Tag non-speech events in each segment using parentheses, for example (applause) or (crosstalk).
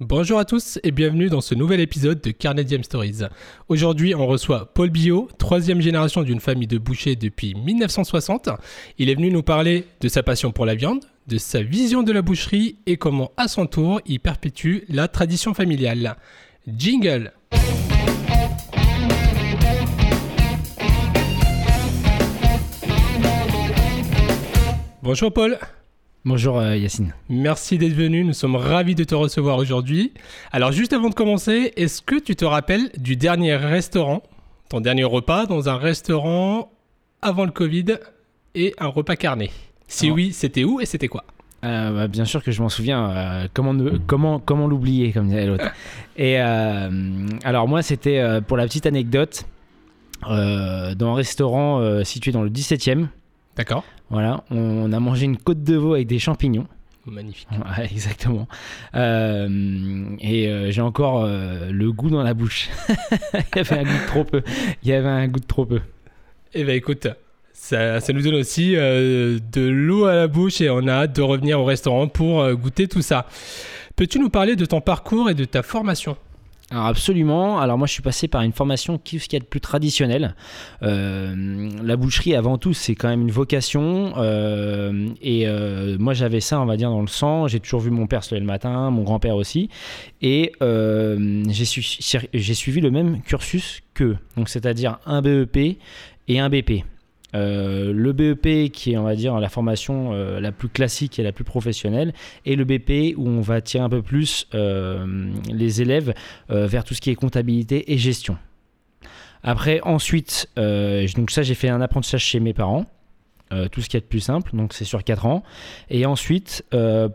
Bonjour à tous et bienvenue dans ce nouvel épisode de Carnedium Stories. Aujourd'hui, on reçoit Paul Biot, troisième génération d'une famille de bouchers depuis 1960. Il est venu nous parler de sa passion pour la viande, de sa vision de la boucherie et comment, à son tour, il perpétue la tradition familiale. Jingle Bonjour Paul. Bonjour euh, Yacine. Merci d'être venu, nous sommes ravis de te recevoir aujourd'hui. Alors juste avant de commencer, est-ce que tu te rappelles du dernier restaurant, ton dernier repas dans un restaurant avant le Covid et un repas carné? Si oui, c'était où et c'était quoi? euh, bah, bien sûr que je m'en souviens. Euh, comment, comment, comment l'oublier, comme disait l'autre. (laughs) Et alors moi, c'était pour la petite anecdote dans un restaurant situé dans le 17e. D'accord. Voilà, on, a mangé une côte de veau avec des champignons. Magnifique. (laughs) exactement. Euh, et euh, j'ai encore euh, le goût dans la bouche. (laughs) Il y avait un goût de trop peu. Il y avait un goût de trop peu. Eh bien écoute, ça, ça, nous donne aussi de l'eau à la bouche et on a hâte de revenir au restaurant pour goûter tout ça. Peux-tu nous parler de ton parcours et de ta formation? Alors absolument. Alors moi je suis passé par une formation qui ce qu'il y a de plus traditionnel. Euh, la boucherie avant tout c'est quand même une vocation euh, et euh, moi j'avais ça on va dire dans le sang. J'ai toujours vu mon père se lever le matin, mon grand-père aussi et j'ai, suivi le même cursus qu'eux. Donc c'est-à-dire un BEP et un BP. Euh, le BEP qui est on va dire la formation euh, la plus classique et la plus professionnelle et le BP où on va tirer un peu plus euh, les élèves vers tout ce qui est comptabilité et gestion. Après ensuite donc ça j'ai fait un apprentissage chez mes parents tout ce qui est de plus simple, donc c'est sur 4 ans. Et ensuite,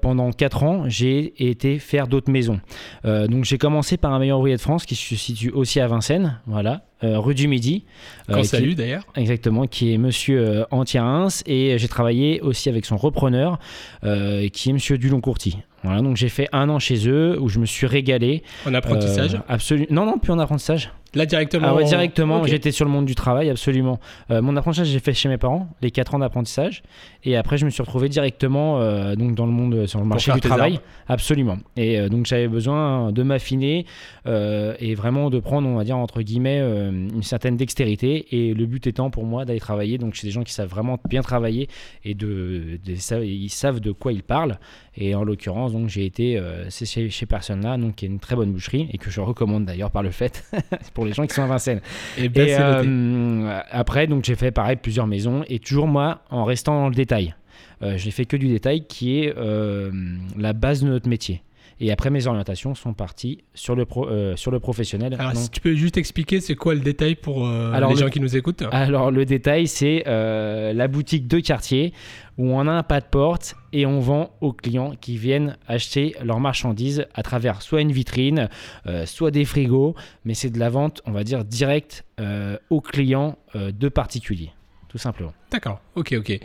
pendant 4 ans, j'ai été faire d'autres maisons. donc j'ai commencé par un meilleur ouvrier de France qui se situe aussi à Vincennes, voilà, euh, rue du Midi. Euh, salut d'ailleurs. Exactement, qui est monsieur euh, Antierins. Et j'ai travaillé aussi avec son repreneur, qui est monsieur Dulon-Courty. Voilà, donc j'ai fait un an chez eux où je me suis régalé. En apprentissage Absolument. Non, non, plus en apprentissage. Là directement Ah ouais, directement. J'étais sur le monde du travail, absolument. mon apprentissage, j'ai fait chez mes parents, les 4 ans d'apprentissage. Et après, je me suis retrouvé directement donc dans le monde, sur le marché du travail. Absolument. Et donc, j'avais besoin de m'affiner et vraiment de prendre, on va dire, entre guillemets, euh, une certaine dextérité et le but étant pour moi d'aller travailler donc chez des gens qui savent vraiment bien travailler et de, ils savent de quoi ils parlent et en l'occurrence donc j'ai été euh, chez, chez là donc qui est une très bonne boucherie et que je recommande d'ailleurs par le fait (laughs) pour les gens qui sont à Vincennes. Eh ben, et, euh, après donc j'ai fait pareil plusieurs maisons et toujours moi en restant dans le détail. Je n'ai fait que du détail qui est la base de notre métier et après, mes orientations sont parties sur le, pro, euh, sur le professionnel. Alors, si tu peux juste expliquer, c'est quoi le détail pour euh, les gens qui nous écoutent Alors, le détail, c'est euh, la boutique de quartier où on a un pas de porte et on vend aux clients qui viennent acheter leurs marchandises à travers soit une vitrine, soit des frigos, mais c'est de la vente, on va dire, directe aux clients de particuliers tout simplement. D'accord, ok, ok.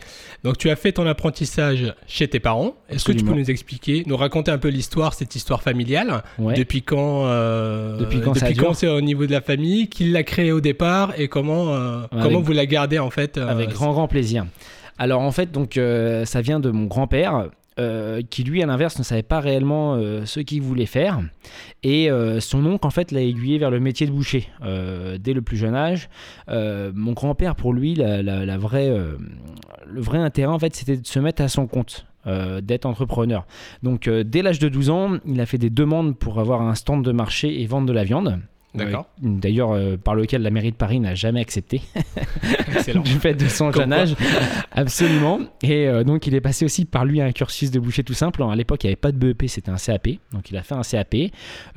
Donc tu as fait ton apprentissage chez tes parents. Est-ce que tu peux nous expliquer, nous raconter un peu l'histoire, cette histoire familiale? Depuis quand euh, Depuis quand, depuis quand c'est au niveau de la famille? Qui l'a créé au départ? Et comment, euh, comment vous la gardez en fait euh, Avec grand grand plaisir. Alors en fait, donc ça vient de mon grand-père euh, qui lui, à l'inverse, ne savait pas réellement euh, ce qu'il voulait faire. Et euh, son oncle, en fait, l'a aiguillé vers le métier de boucher dès le plus jeune âge. mon grand-père, pour lui, la, vraie, le vrai intérêt, en fait, c'était de se mettre à son compte. d'être entrepreneur. Donc dès l'âge de 12 ans, il a fait des demandes pour avoir un stand de marché et vendre de la viande. D'accord. D'ailleurs, euh, par lequel la mairie de Paris n'a jamais accepté. (laughs) du fait de son jeune âge. Absolument. Et euh, donc, il est passé aussi par lui un cursus de boucher tout simple. à l'époque, il n'y avait pas de BEP, c'était un CAP. Donc, il a fait un CAP.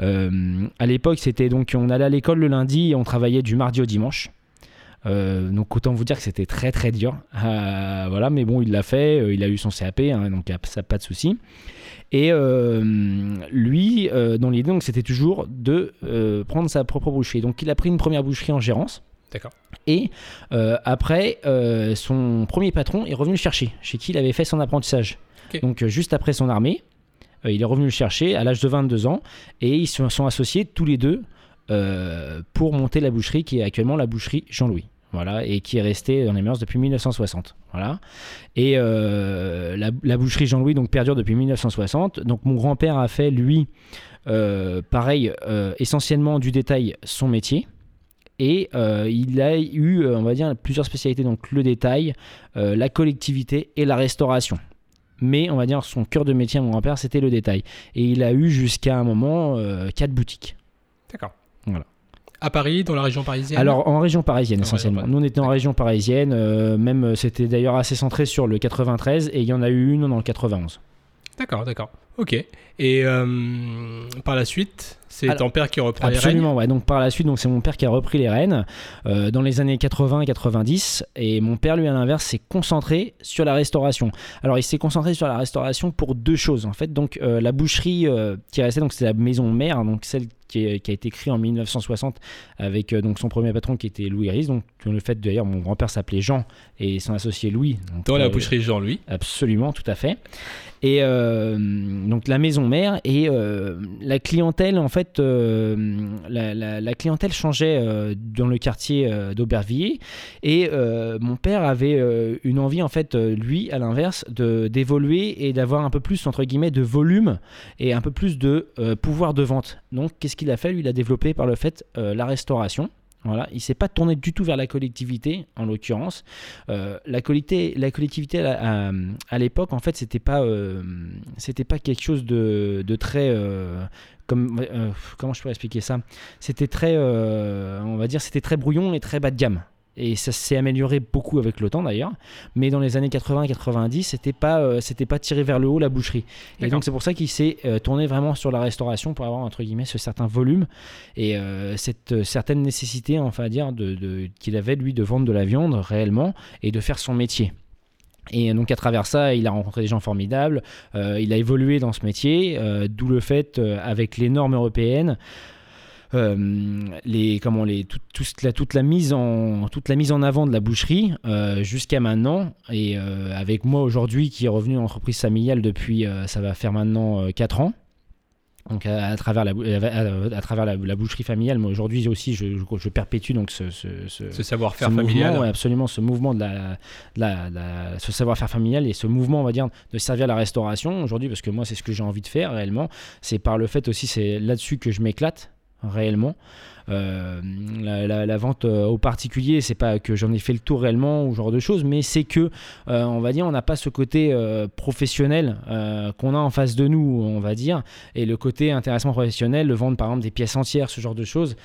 Euh, à l'époque, c'était donc, on allait à l'école le lundi et on travaillait du mardi au dimanche. Donc autant vous dire que c'était très très dur. voilà, mais bon, il l'a fait, il a eu son CAP, hein, donc ça pas de souci. Et euh, lui, euh, dans l'idée, c'était toujours de euh, prendre sa propre boucherie. Donc il a pris une première boucherie en gérance. D'accord. Et après, son premier patron est revenu le chercher, chez qui il avait fait son apprentissage. Donc juste après son armée, il est revenu le chercher à l'âge de 22 ans et ils se sont associés tous les deux pour monter la boucherie qui est actuellement la boucherie Jean-Louis voilà, et qui est resté dans les mœurs depuis 1960. Voilà. Et euh, la, boucherie Jean-Louis donc perdure depuis 1960. Donc mon grand-père a fait lui euh, pareil, euh, essentiellement du détail, son métier. Et euh, il a eu, euh, on va dire, plusieurs spécialités, donc le détail, euh, la collectivité et la restauration. Mais on va dire son cœur de métier, mon grand-père, c'était le détail. Et il a eu jusqu'à un moment euh, quatre boutiques. D'accord. À Paris, dans la région parisienne? Alors en région parisienne En essentiellement. région Nous on était en région parisienne, euh, même euh, c'était d'ailleurs assez centré sur le 93 et il y en a eu une dans le 91. D'accord, d'accord. Ok. Et euh, par la suite, c'est ton père qui reprend les rênes? Absolument, ouais. Donc par la suite, donc c'est mon père qui a repris les rênes euh, dans les années 80 et 90, et mon père lui à l'inverse s'est concentré sur la restauration. Alors il s'est concentré sur la restauration pour deux choses en fait. Donc euh, la boucherie qui restait, donc c'est la maison mère, donc celle qui, est- qui a été créée en 1960 avec euh, donc son premier patron qui était Louis Ries. Donc le fait d'ailleurs mon grand-père s'appelait Jean et son associé Louis. Donc, Dans la euh, boucherie Jean-Louis. Absolument, tout à fait. Et euh, donc la maison mère et la clientèle, en fait, la, la- la clientèle changeait dans le quartier d'Aubervilliers. Et euh, mon père avait euh, une envie, en fait, euh, lui, à l'inverse, de d'évoluer et d'avoir un peu plus, entre guillemets, de volume et un peu plus de pouvoir de vente. Donc, qu'est-ce qu'il a fait Lui, il a développé par le fait euh, la restauration. Voilà, il s'est pas tourné du tout vers la collectivité, en l'occurrence. Euh, la, collectivité, à, l'époque, en fait, c'était pas, euh, pas quelque chose de, très, comme, comment je pourrais expliquer ça? C'était très, on va dire, c'était très brouillon et très bas de gamme. Et ça s'est amélioré beaucoup avec le temps d'ailleurs. Mais dans les années 80-90, c'était pas, euh, c'était pas tiré vers le haut la boucherie. Et donc c'est pour ça qu'il s'est euh, tourné vraiment sur la restauration pour avoir entre guillemets ce certain volume et euh, cette certaine nécessité, enfin à dire, de, de- qu'il avait lui de vendre de la viande réellement et de faire son métier. Et donc à travers ça, il a rencontré des gens formidables, il a évolué dans ce métier, d'où le fait, avec les normes européennes, les, comment, les, tout- toute, la, toute, la mise en, toute la mise en avant de la boucherie euh, jusqu'à maintenant, et euh, avec moi aujourd'hui qui est revenu en entreprise familiale depuis, euh, ça va faire maintenant 4 ans. Donc à, à travers, la, à, à travers la, la boucherie familiale, moi aujourd'hui aussi je, je, je perpétue donc ce, ce, ce- Ce savoir-faire familial. ouais, absolument, ce mouvement de la, de la- de la- ce savoir-faire familial et ce mouvement, on va dire, de servir la restauration aujourd'hui, parce que moi, c'est ce que j'ai envie de faire réellement. C'est par le fait aussi, c'est là-dessus que je m'éclate réellement. Euh, la, la- la vente euh, aux particuliers, c'est pas que j'en ai fait le tour réellement ou ce genre de choses, mais c'est que, euh, on va dire, on n'a pas ce côté euh, professionnel qu'on a en face de nous, on va dire, et le côté intéressement professionnel, le vendre par exemple des pièces entières, ce genre de choses.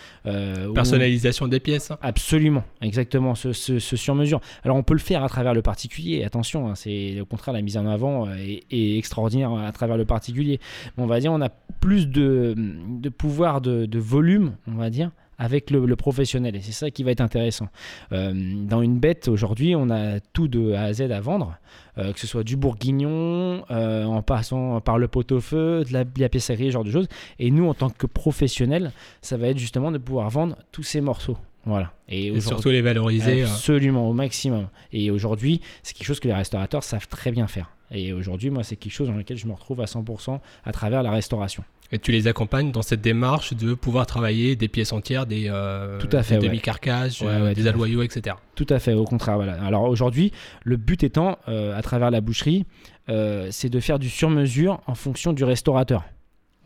Personnalisation des pièces. hein. Absolument, exactement, ce, ce- ce sur-mesure. Alors on peut le faire à travers le particulier, attention, hein, c'est au contraire la mise en avant est, est extraordinaire à travers le particulier. Mais on va dire on a plus de, de pouvoir, de, de volume, on va dire, avec le, le professionnel. Et c'est ça qui va être intéressant. Euh, dans une bête, aujourd'hui, on a tout de A à Z à vendre, euh, que ce soit du bourguignon, euh, en passant par le pot-au-feu, de la, de la ce genre de choses. Et nous, en tant que professionnels, ça va être justement de pouvoir vendre tous ces morceaux. Voilà. Et, Et surtout les valoriser. euh. Absolument, au maximum. Et aujourd'hui, c'est quelque chose que les restaurateurs savent très bien faire. Et aujourd'hui, moi, c'est quelque chose dans lequel je me retrouve à 100% à travers la restauration. Et tu les accompagnes dans cette démarche de pouvoir travailler des pièces entières, des, euh, Tout à fait, des demi-carcasses, Ouais, euh, ouais, des aloyaux, etc. Tout à fait, au contraire. Voilà. Alors aujourd'hui, le but étant, euh, à travers la boucherie, euh, c'est de faire du sur-mesure en fonction du restaurateur.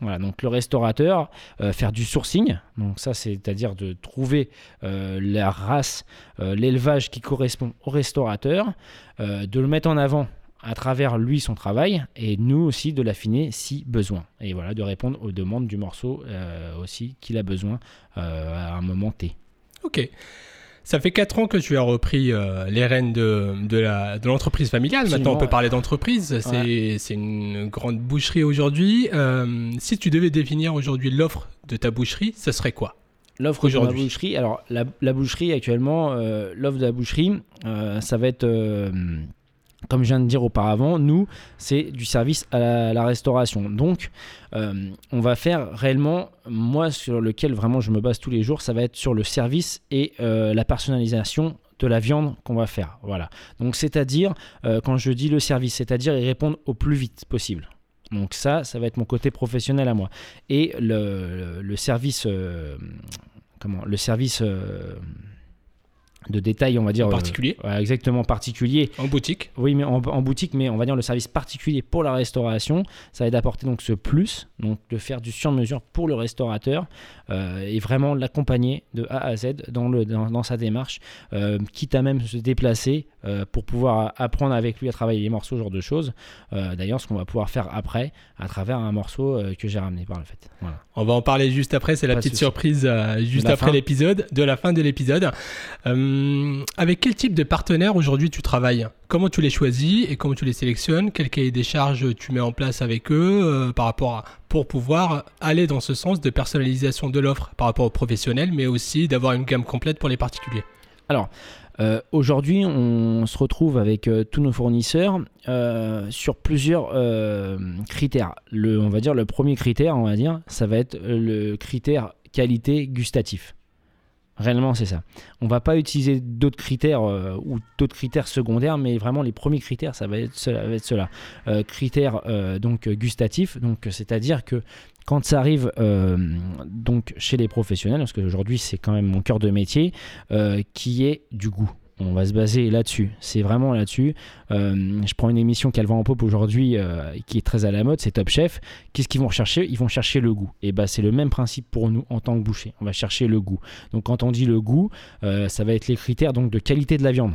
Voilà, donc le restaurateur, euh, faire du sourcing, donc ça c'est-à-dire de trouver euh, la race, euh, l'élevage qui correspond au restaurateur, de le mettre en avant à travers lui son travail et nous aussi de l'affiner si besoin. Et voilà, de répondre aux demandes du morceau euh, aussi qu'il a besoin euh, à un moment T. Ok. Ça fait 4 ans que tu as repris euh, les rênes de, de, la, de l'entreprise familiale. Maintenant, on peut ouais. parler d'entreprise. C'est, c'est une grande boucherie aujourd'hui. Si tu devais définir aujourd'hui l'offre de ta boucherie, ce serait quoi? L'offre de la boucherie, alors la, la boucherie actuellement, l'offre de la boucherie, ça va être, comme je viens de dire auparavant, nous, c'est du service à la, restauration. Donc, euh, on va faire réellement, moi sur lequel vraiment je me base tous les jours, ça va être sur le service et euh, la personnalisation de la viande qu'on va faire. Voilà. Donc, c'est-à-dire, euh, quand je dis le service, c'est-à-dire y répondre au plus vite possible. Donc ça, ça va être mon côté professionnel à moi. Et le, service, comment, le service, de détail, on va dire. En particulier euh, exactement, particulier. En boutique Oui, mais en, en, boutique, mais on va dire le service particulier pour la restauration. Ça va d'apporter donc ce plus, donc de faire du sur-mesure pour le restaurateur euh, et vraiment l'accompagner de A à Z dans, le, dans, dans sa démarche, euh, quitte à même se déplacer pour pouvoir apprendre avec lui à travailler les morceaux, ce genre de choses. D'ailleurs, ce qu'on va pouvoir faire après à travers un morceau que j'ai ramené par le fait. Voilà. On va en parler juste après, c'est la petite surprise juste après l'épisode, de la fin de l'épisode. Euh, avec quel type de partenaire aujourd'hui tu travailles? Comment tu les choisis et comment tu les sélectionnes? Quel cahier des charges tu mets en place avec eux euh, par rapport à, pour pouvoir aller dans ce sens de personnalisation de l'offre par rapport aux professionnels, mais aussi d'avoir une gamme complète pour les particuliers? Euh, Aujourd'hui, on se retrouve avec tous nos fournisseurs sur plusieurs critères. Le, on va dire le premier critère, on va dire, ça va être le critère qualité gustatif. Réellement, c'est ça. On va pas utiliser d'autres critères euh, ou d'autres critères secondaires, mais vraiment les premiers critères, ça va être cela. Cela. Euh, critères euh, donc gustatifs, donc c'est-à-dire que quand ça arrive donc chez les professionnels, parce qu'aujourd'hui c'est quand même mon cœur de métier, qui est du goût. On va se baser là-dessus. C'est vraiment là-dessus. Euh, je prends une émission qu'elle vend en pop aujourd'hui euh, qui est très à la mode, c'est Top Chef. Qu'est-ce qu'ils vont rechercher? Ils vont chercher le goût. Et bah c'est le même principe pour nous en tant que boucher. On va chercher le goût. Donc quand on dit le goût, euh, ça va être les critères donc de qualité de la viande.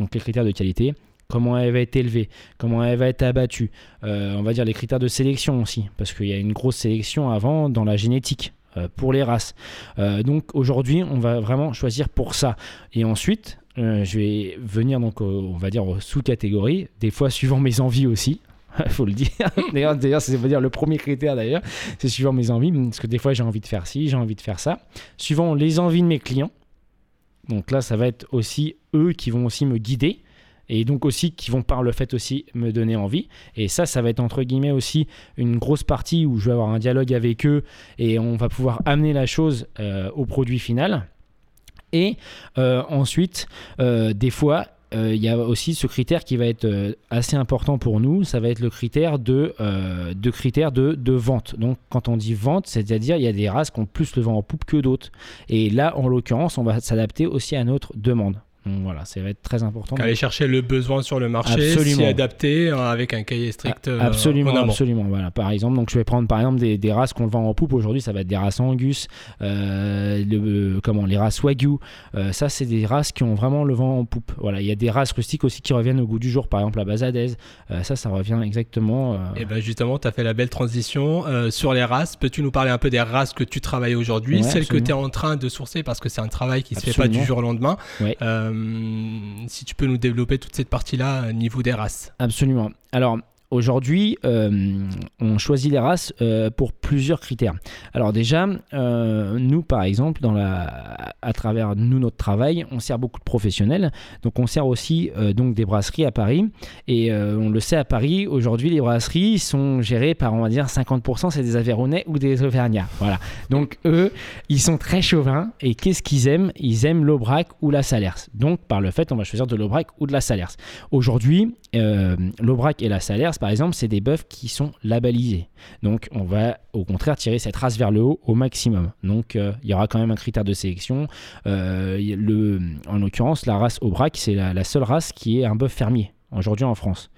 Donc les critères de qualité, comment elle va être élevée, comment elle va être abattue? On va dire les critères de sélection aussi, parce qu'il y a une grosse sélection avant dans la génétique pour les races. Donc aujourd'hui, on va vraiment choisir pour ça. Et ensuite, euh, je vais venir donc, au- on va dire aux sous-catégories, des fois suivant mes envies aussi. Il (laughs) faut le dire. (laughs) D'ailleurs, d'ailleurs, dire le premier critère d'ailleurs, c'est suivant mes envies, parce que des fois j'ai envie de faire ci, j'ai envie de faire ça. Suivant les envies de mes clients. Donc là, ça va être aussi eux qui vont aussi me guider et donc aussi qui vont par le fait aussi me donner envie. Et ça, ça va être entre guillemets aussi une grosse partie où je vais avoir un dialogue avec eux et on va pouvoir amener la chose euh, au produit final. Et euh, ensuite, euh, des fois, euh, il y a aussi ce critère qui va être assez important pour nous, ça va être le critère de, critère de, de vente. Donc quand on dit vente, c'est-à-dire il y a des races qui ont plus le vent en poupe que d'autres. Et là, en l'occurrence, on va s'adapter aussi à notre demande. Voilà, ça va être très important. Aller chercher le besoin sur le marché, Absolument. s'y adapter euh, avec un cahier strict euh, absolument, absolument. Voilà, par exemple, donc je vais prendre par exemple des, des races qu'on vend en poupe aujourd'hui. Ça va être des races Angus, euh, le- comment les races Wagyu. Euh, ça, c'est des races qui ont vraiment le vent en poupe. Voilà, il y a des races rustiques aussi qui reviennent au goût du jour. Par exemple, la Bazadaise. Ça, ça revient exactement. Et ben justement, tu as fait la belle transition sur les races. Peux-tu nous parler un peu des races que tu travailles aujourd'hui, Ouais, celles que absolument. tu es en train de sourcer parce que c'est un travail qui se fait pas Absolument. du jour au lendemain. Ouais. Euh, si tu peux nous développer toute cette partie-là au niveau des races. Absolument. Alors aujourd'hui, euh, on choisit les races euh, pour plusieurs critères. Alors déjà, euh, nous par exemple, à travers nous notre travail, on sert beaucoup de professionnels. Donc on sert aussi donc des brasseries à Paris. Et on le sait à Paris, aujourd'hui les brasseries sont gérées par on va dire 50% c'est des Aveyronnais ou des Auvergnats. Voilà. Donc eux, ils sont très chauvins. Et qu'est-ce qu'ils aiment? Ils aiment l'Aubrac ou la Salers. Donc par le fait, on va choisir de l'Aubrac ou de la Salers. Aujourd'hui, l'Aubrac et la Salers, par exemple, c'est des bœufs qui sont labellisés. Donc, on va au contraire tirer cette race vers le haut au maximum. Donc, euh, il y aura quand même un critère de sélection. Euh, en l'occurrence, la race Aubrac, c'est la, la seule race qui est un bœuf fermier aujourd'hui en France.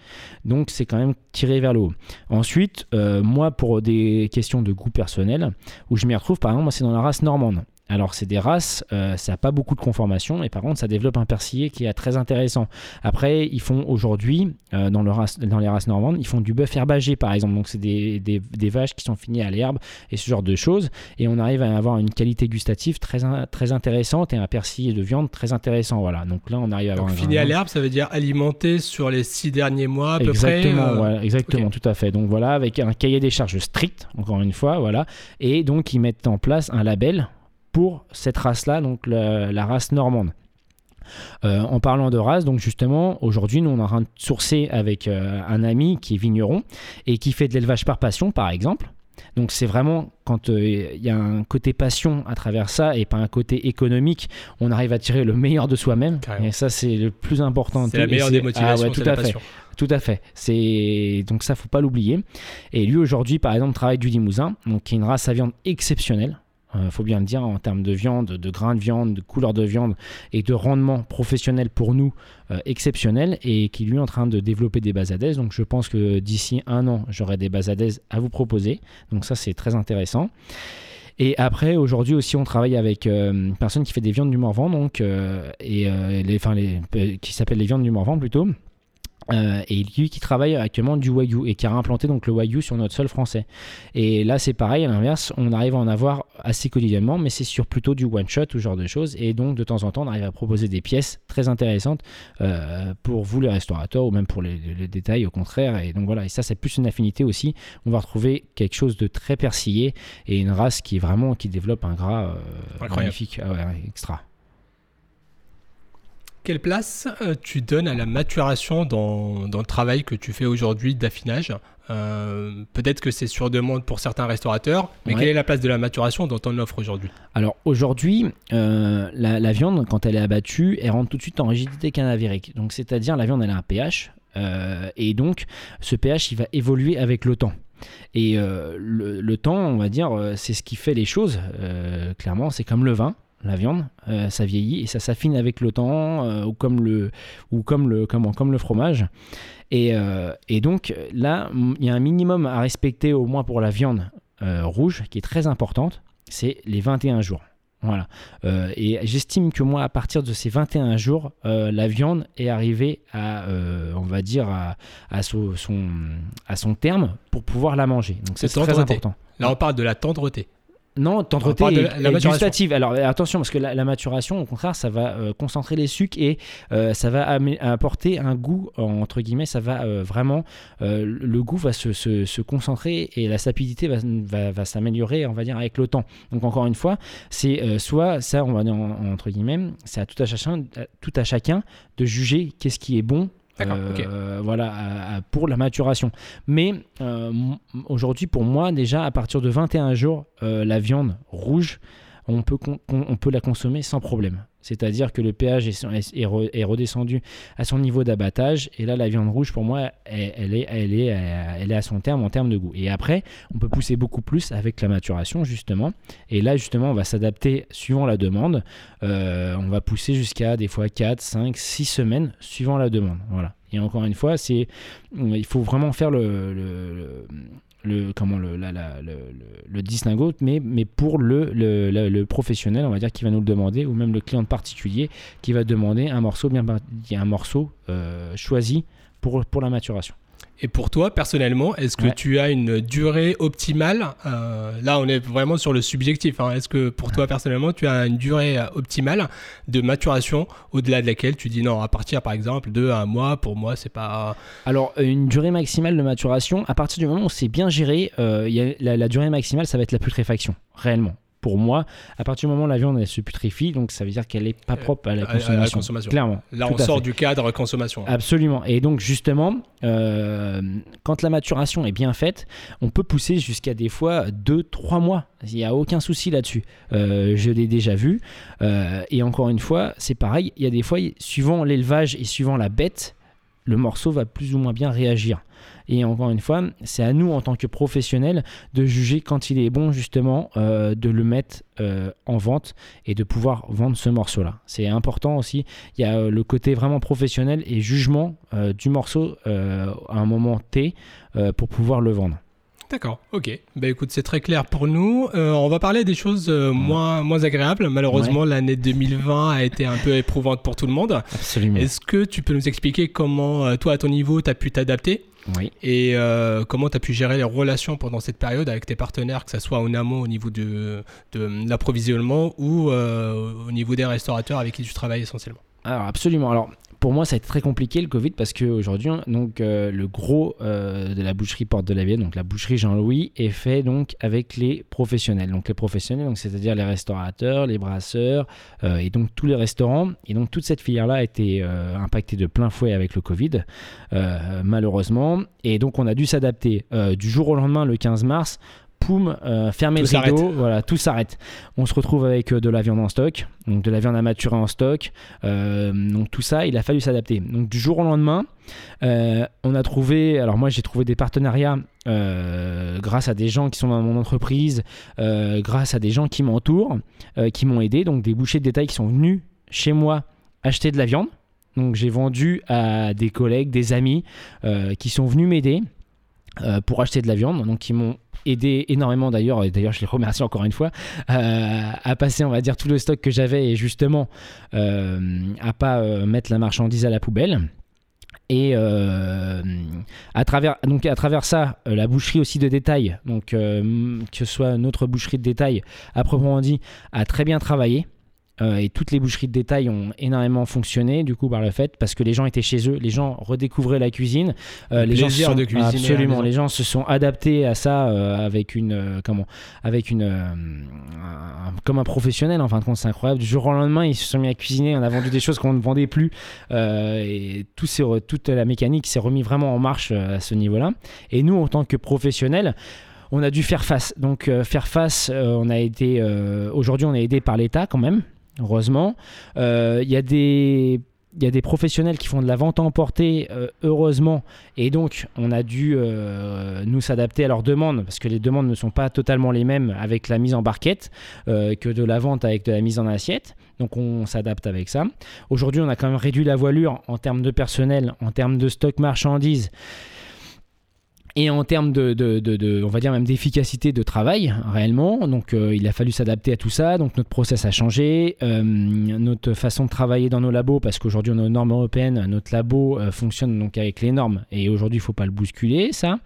Donc, c'est quand même tiré vers le haut. Ensuite, euh, moi, pour des questions de goût personnel, où je m'y retrouve, par exemple, c'est dans la race normande. Alors, c'est des races, euh, ça n'a pas beaucoup de conformation, et par contre, ça développe un persillé qui est très intéressant. Après, ils font aujourd'hui, euh, dans, le race- dans les races normandes, ils font du bœuf herbagé, par exemple. Donc, c'est des, des- des vaches qui sont finies à l'herbe et ce genre de choses. Et on arrive à avoir une qualité gustative très, in- très intéressante et un persillé de viande très intéressant. Voilà. Donc là, on arrive à avoir Donc fini à l'herbe, ça veut dire alimenté sur les six derniers mois à peu Exactement, près. euh, voilà, exactement, tout à fait. Donc voilà, avec un cahier des charges strict, encore une fois, voilà. Et donc ils mettent en place un label pour cette race-là, donc la, la race normande. Euh, en parlant de race, donc justement, aujourd'hui, nous on est en train de sourcer avec euh, un ami qui est vigneron et qui fait de l'élevage par passion, par exemple. Donc c'est vraiment quand euh, il y a un côté passion à travers ça et pas un côté économique, on arrive à tirer le meilleur de soi-même. Et ça c'est le plus important. de C'est la meilleure des Ah motivations, ouais, c'est tout la à fait. passion. Tout à fait. C'est donc ça, faut pas l'oublier. Et lui aujourd'hui, par exemple, travaille du Limousin, donc qui est une race à viande exceptionnelle. Il faut bien le dire, en termes de viande, de grains de viande, de couleur de viande et de rendement professionnel pour nous exceptionnel et qui lui est en train de développer des bases ADES. Donc je pense que d'ici un an, j'aurai des bases ADES à vous proposer. Donc ça, c'est très intéressant. Et après, aujourd'hui aussi, on travaille avec une personne qui fait des viandes du Morvan, donc, et qui s'appelle les viandes du Morvan plutôt. Euh, et lui qui travaille actuellement du Wagyu et qui a implanté donc le Wagyu sur notre sol français. Et là c'est pareil, à l'inverse, on arrive à en avoir assez quotidiennement, mais c'est sur plutôt du one shot ou ce genre de choses. Et donc de temps en temps, on arrive à proposer des pièces très intéressantes euh, pour vous les restaurateurs ou même pour les, détails au contraire. Et donc voilà, et ça c'est plus une affinité aussi. On va retrouver quelque chose de très persillé et une race qui est vraiment qui développe un gras euh, magnifique, ah extra. Quelle place euh, tu donnes à la maturation dans, le travail que tu fais aujourd'hui d'affinage? Euh, Peut-être que c'est sur demande pour certains restaurateurs, mais quelle est la place de la maturation dans ton offre aujourd'hui? Alors aujourd'hui, euh, la, viande, quand elle est abattue, elle rentre tout de suite en rigidité canavérique. Donc c'est-à-dire la viande, elle a un pH, et donc ce pH, il va évoluer avec le temps. Et le, le, temps, on va dire, c'est ce qui fait les choses. clairement, c'est comme le vin la viande, euh, ça vieillit et ça s'affine avec le temps euh, ou comme le ou comme le comment comme le fromage. Et, euh, et donc là, il y a un minimum à respecter au moins pour la viande rouge qui est très importante, c'est les 21 jours. Voilà. et j'estime que moi, à partir de ces 21 jours, la viande est arrivée à, on va dire, à, à, son, à son terme pour pouvoir la manger. Donc c'est très important. Là, on parle de la tendreté. Non, tendreté et, gustative. Alors attention, parce que la, maturation, au contraire, ça va euh, concentrer les sucres et euh, ça va apporter un goût, entre guillemets, ça va euh, vraiment, le goût va se, concentrer et la sapidité va, va, s'améliorer, on va dire, avec le temps. Donc encore une fois, c'est soit ça, on va dire entre guillemets, c'est à tout à chacun, tout à chacun de juger qu'est-ce qui est bon euh, voilà, pour la maturation. Mais euh, aujourd'hui, pour moi, déjà, à partir de 21 jours, euh, la viande rouge, on peut, on peut la consommer sans problème. C'est-à-dire que le pH est, redescendu à son niveau d'abattage. Et là, la viande rouge, pour moi, elle, est, elle, est, à son terme en termes de goût. Et après, on peut pousser beaucoup plus avec la maturation, justement. Et là, justement, on va s'adapter suivant la demande. on va pousser jusqu'à des fois 4, 5, 6 semaines suivant la demande. Voilà. Et encore une fois, il faut vraiment faire le, comment le, le, le, distinguo, mais, pour le, le, professionnel, on va dire, qui va nous le demander, ou même le client particulier qui va demander un morceau bien un morceau euh, choisi pour, pour la maturation. Et pour toi, personnellement, est-ce que tu as une durée optimale euh, Là, on est vraiment sur le subjectif. Hein. Est-ce que pour toi, personnellement, tu as une durée euh, optimale de maturation au-delà de laquelle tu dis non, à partir par exemple de un mois, pour moi, c'est pas. Alors, une durée maximale de maturation, à partir du moment où c'est bien géré, euh, y a la, la durée maximale, ça va être la putréfaction, réellement pour moi, à partir du moment où la viande elle se putrefie, donc ça veut dire qu'elle n'est pas euh, propre à la consommation. Clairement. Là, on sort du cadre consommation. Absolument. Et donc, justement, euh, quand la maturation est bien faite, on peut pousser jusqu'à des fois 2-3 mois. Il n'y a aucun souci là-dessus. Euh, je l'ai déjà vu. et encore une fois, c'est pareil. Il y a des fois, suivant l'élevage et suivant la bête, le morceau va plus ou moins bien réagir. Et encore une fois, c'est à nous en tant que professionnels de juger quand il est bon justement euh, de le mettre euh, en vente et de pouvoir vendre ce morceau-là. C'est important aussi. Il y a euh, le côté vraiment professionnel et jugement du morceau à un moment T pour pouvoir le vendre. D'accord, ok. Bah écoute, c'est très clair pour nous. on va parler des choses moins, moins agréables. Malheureusement, l'année 2020 a été un peu éprouvante pour tout le monde. Absolument. Est-ce que tu peux nous expliquer comment, toi, à ton niveau, tu as pu t'adapter? Et euh, comment tu as pu gérer les relations pendant cette période avec tes partenaires, que ce soit en amont au niveau de, de l'approvisionnement ou euh, au niveau des restaurateurs avec qui tu travailles essentiellement? Alors absolument. Alors pour moi, ça a été très compliqué le Covid parce qu'aujourd'hui, donc euh, le gros euh, de la boucherie Porte de la Vienne, donc la boucherie Jean-Louis, est fait donc avec les professionnels. Donc les professionnels, donc c'est-à-dire les restaurateurs, les brasseurs euh, et donc tous les restaurants. Et donc toute cette filière-là a été impactée de plein fouet avec le Covid, malheureusement. Et donc on a dû s'adapter du jour au lendemain, le 15 mars poum, euh, fermez Tout le rideau, voilà, tout s'arrête. On se retrouve avec euh, de la viande en stock, donc de la viande à maturer en stock. Euh, donc tout ça, il a fallu s'adapter. Donc du jour au lendemain, euh, on a trouvé, alors moi j'ai trouvé des partenariats grâce à des gens qui sont dans mon entreprise, grâce à des gens qui m'entourent, qui m'ont aidé, donc des bouchers de détail qui sont venus chez moi acheter de la viande. Donc j'ai vendu à des collègues, des amis qui sont venus m'aider euh, pour acheter de la viande, donc qui m'ont aidé énormément d'ailleurs, et d'ailleurs je les remercie encore une fois, euh, à passer on va dire tout le stock que j'avais et justement euh, à pas euh, mettre la marchandise à la poubelle. Et à travers donc à travers ça, la boucherie aussi de détail, que ce soit notre boucherie de détail à proprement dit, a très bien travaillé. Euh, et toutes les boucheries de détail ont énormément fonctionné du coup par le fait parce que les gens étaient chez eux, les gens redécouvraient la cuisine, euh, Le les gens sont- de cuisiner absolument, maison. les gens se sont adaptés à ça euh, avec une comment, avec une un- comme un professionnel en fin de compte, c'est incroyable. Du jour au lendemain, ils se sont mis à cuisiner, on a vendu des choses qu'on ne vendait plus et tout re- toute la mécanique s'est remis vraiment en marche à ce niveau-là. Et nous, en tant que professionnels on a dû faire face. Donc euh, faire face, euh, on a été euh, aujourd'hui on est aidé par l'État quand même, heureusement. Euh, Il y a des professionnels qui font de la vente à euh, heureusement, et donc on a dû euh, nous s'adapter à leurs demandes, parce que les demandes ne sont pas totalement les mêmes avec la mise en barquette que de la vente avec de la mise en assiette. Donc on s'adapte avec ça. Aujourd'hui, on a quand même réduit la voilure en termes de personnel, en termes de stock marchandises. Et en termes de, on va dire même d'efficacité de travail réellement, donc euh, il a fallu s'adapter à tout ça. Donc notre process a changé, euh, notre façon de travailler dans nos labos, parce qu'aujourd'hui on a une norme européenne, notre labo euh, fonctionne donc avec les normes, et aujourd'hui il faut pas le bousculer ça.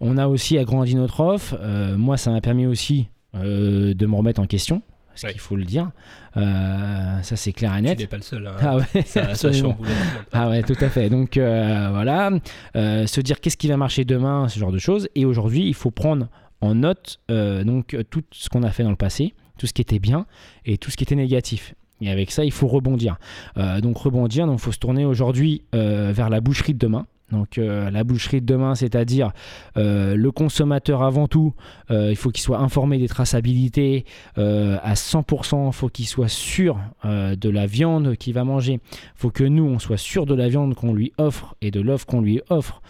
On a aussi agrandi notre offre. Moi ça m'a permis aussi de me remettre en question, parce Ouais. qu'il faut le dire. Euh, ça c'est clair et Tu net. n'es pas le seul. hein. Ah ouais, ça, ça. (laughs) Ah ouais, tout à fait. Donc euh, voilà, Euh, se dire qu'est-ce qui va marcher demain, ce genre de choses. Et aujourd'hui, il faut prendre en note donc tout ce qu'on a fait dans le passé, tout ce qui était bien et tout ce qui était négatif. Et avec ça, il faut rebondir. Donc rebondir, donc faut se tourner aujourd'hui vers la boucherie de demain. Donc euh, la boucherie de demain, c'est-à-dire euh, le consommateur avant tout, euh, il faut qu'il soit informé des traçabilités à 100%, il faut qu'il soit sûr de la viande qu'il va manger, il faut que nous, on soit sûr de la viande qu'on lui offre et de l'offre qu'on lui offre.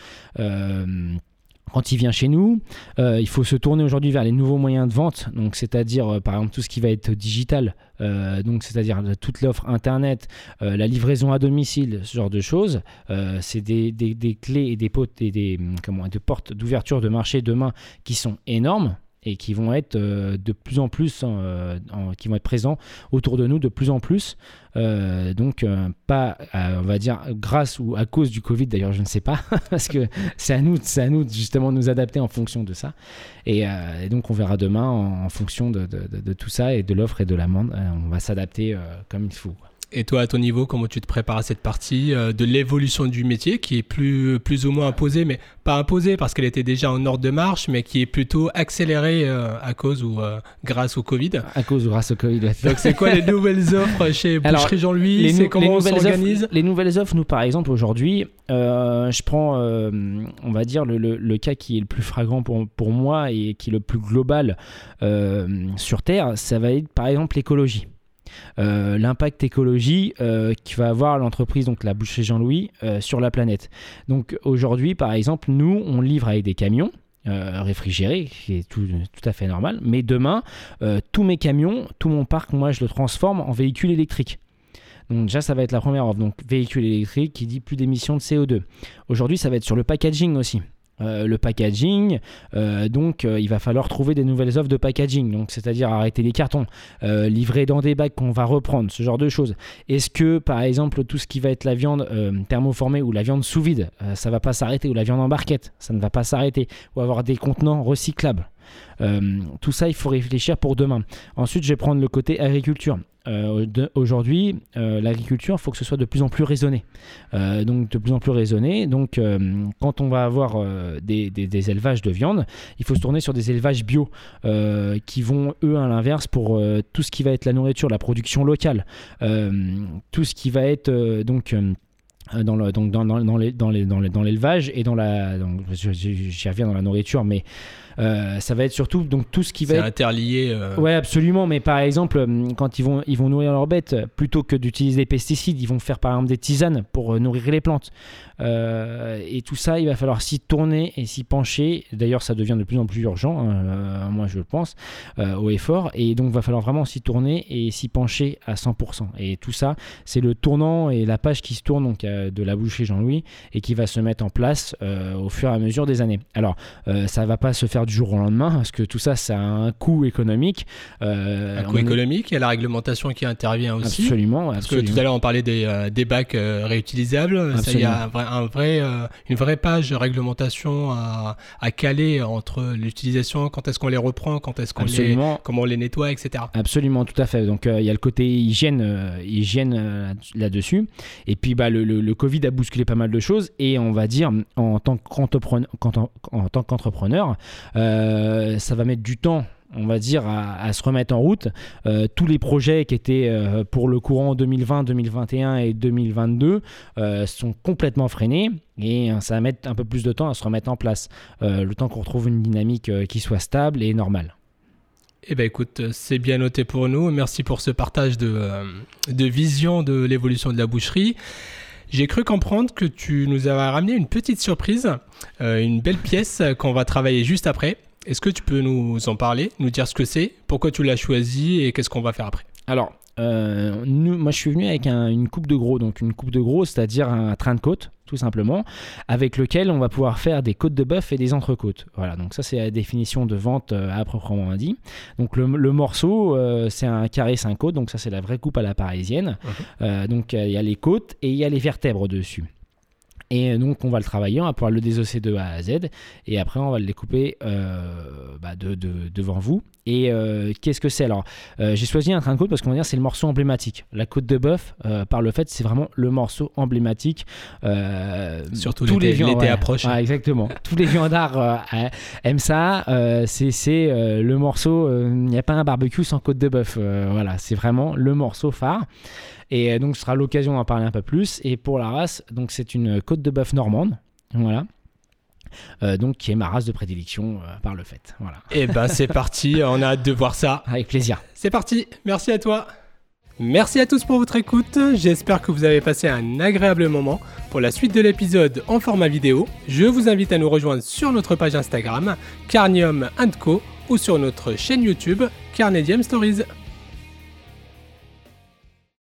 Quand il vient chez nous, Euh, il faut se tourner aujourd'hui vers les nouveaux moyens de vente, c'est-à-dire euh, par exemple tout ce qui va être digital, euh, donc c'est-à-dire toute l'offre internet, la livraison à domicile, ce genre de choses. C'est des, clés et des potes et des portes d'ouverture de marché demain qui sont énormes et qui vont être euh, de plus en plus, euh, en- qui vont être présents autour de nous de plus en plus. Euh, donc euh, pas, euh, on va dire, grâce ou à cause du Covid d'ailleurs, je ne sais pas, (laughs) parce que c'est à nous, c'est à nous justement de nous adapter en fonction de ça. Et, euh, donc on verra demain en, fonction de, tout ça et de l'offre et de l'amende, euh, on va s'adapter euh, comme il faut. Et toi, à ton niveau, comment tu te prépares à cette partie euh, de l'évolution du métier qui est plus, plus ou moins imposée, mais pas imposée parce qu'elle était déjà en ordre de marche, mais qui est plutôt accélérée euh, à cause ou euh, grâce au Covid? À cause ou grâce au Covid. ouais. Donc, c'est quoi les nouvelles (laughs) offres chez Boucherie Jean-Louis? C'est comment les on nouvelles s'organise? offres, les nouvelles offres, nous par exemple aujourd'hui, je prends, on va dire, le, le- le cas qui est le plus flagrant pour, pour moi et qui est le plus global sur Terre, ça va être par exemple l'écologie. Euh, l'impact écologie euh, qui va avoir l'entreprise, donc la boucherie Jean-Louis, euh, sur la planète. Donc aujourd'hui, par exemple, nous, on livre avec des camions. euh, réfrigérés, qui est tout, à fait normal. Mais demain, tous mes camions, tout mon parc, moi, je le transforme en véhicule électrique. Donc déjà, ça va être la première offre. Donc véhicule électrique qui dit plus d'émissions de CO2. Aujourd'hui, ça va être sur le packaging aussi. Euh, le packaging, euh, donc euh, il va falloir trouver des nouvelles offres de packaging, donc c'est-à-dire arrêter les cartons, livrer dans des bacs qu'on va reprendre, ce genre de choses. Est-ce que par exemple tout ce qui va être la viande thermoformée ou la viande sous vide, ça va pas s'arrêter, ou la viande en barquette, ça ne va pas s'arrêter, ou avoir des contenants recyclables? Euh, tout ça, il faut réfléchir pour demain. Ensuite, je vais prendre le côté agriculture. Euh, Aujourd'hui, euh, l'agriculture, il faut que ce soit de plus en plus raisonné. Donc, de plus en plus raisonné. Donc, quand on va avoir des, élevages de viande, il faut se tourner sur des élevages bio qui vont, eux, à l'inverse, pour tout ce qui va être la nourriture, la production locale, tout ce qui va être donc. dans l'élevage et dans la j'y reviens dans la nourriture mais ça va être surtout donc tout ce qui va C'est être interlié. Ouais, absolument. Mais par exemple, quand ils vont, ils vont nourrir leurs bêtes, plutôt que d'utiliser des pesticides, ils vont faire par exemple des tisanes pour nourrir les plantes. et tout ça, il va falloir s'y tourner et s'y pencher. D'ailleurs, ça devient de plus en plus urgent, hein, moi je le pense, au effort. Et donc, il va falloir vraiment s'y tourner et s'y pencher à 100%. Et tout ça, c'est le tournant et la page qui se tourne donc, de la boucherie Jean-Louis et qui va se mettre en place au fur et à mesure des années. Alors, ça va pas se faire du jour au lendemain parce que tout ça, ça a un coût économique. un coût économique, il y a la réglementation qui intervient aussi. Absolument. Parce que tout à l'heure, on parlait des, des bacs réutilisables. il y a un vrai, une vraie page réglementation à, à caler entre l'utilisation, quand est-ce qu'on les reprend, quand est-ce qu'on les, comment on les nettoie, etc. Absolument, tout à fait. Donc il y a le côté hygiène, hygiène là-dessus. Et puis bah, le, le, Covid a bousculé pas mal de choses. Et on va dire, en tant qu'entrepreneur, en, tant qu'entrepreneur ça va mettre du temps on va dire, à, se remettre en route. Euh, tous les projets qui étaient euh, pour le courant 2020, 2021 et 2022 euh, sont complètement freinés et ça va mettre un peu plus de temps à se remettre en place, le temps qu'on retrouve une dynamique qui soit stable et normale. Eh bien écoute, c'est bien noté pour nous. Merci pour ce partage de vision de l'évolution de la boucherie. J'ai cru comprendre que tu nous avais ramené une petite surprise, une belle pièce qu'on va travailler juste après. Est-ce que tu peux nous en parler, nous dire ce que c'est, pourquoi tu l'as choisi et qu'est-ce qu'on va faire après? Alors, euh, nous, moi je suis venu avec une coupe de gros, donc une coupe de gros, c'est-à-dire un train de côte, tout simplement, avec lequel on va pouvoir faire des côtes de bœuf et des entrecôtes. Voilà, donc ça c'est la définition de vente euh, à proprement dit. Donc le, morceau, euh, c'est un carré 5 côtes, donc ça c'est la vraie coupe à la parisienne. donc il y a les côtes et il y a les vertèbres dessus. Et donc on va le travailler, on va pouvoir le désosser de A à Z, et après on va le découper euh, bah, de, devant vous. Et euh, qu'est-ce que c'est? Alors euh, j'ai choisi un train de côte parce qu'on va dire c'est le morceau emblématique. La côte de bœuf, par le fait, c'est vraiment le morceau emblématique. Surtout tous les l'été approche. exactement. (laughs) tous les viandards aiment ça. c'est le morceau. Il n'y a pas un barbecue sans côte de bœuf. voilà, c'est vraiment le morceau phare. Et euh, donc, ce sera l'occasion d'en parler un peu plus. Et pour la race, donc c'est une côte de bœuf normande. Voilà. Euh, donc qui est ma race de prédilection euh, par le fait. Voilà. Et eh ben c'est (laughs) parti, on a hâte de voir ça. Avec plaisir. C'est parti, merci à toi. Merci à tous pour votre écoute, j'espère que vous avez passé un agréable moment. Pour la suite de l'épisode en format vidéo, je vous invite à nous rejoindre sur notre page Instagram, Carnium Co, ou sur notre chaîne YouTube, Carnedium Stories.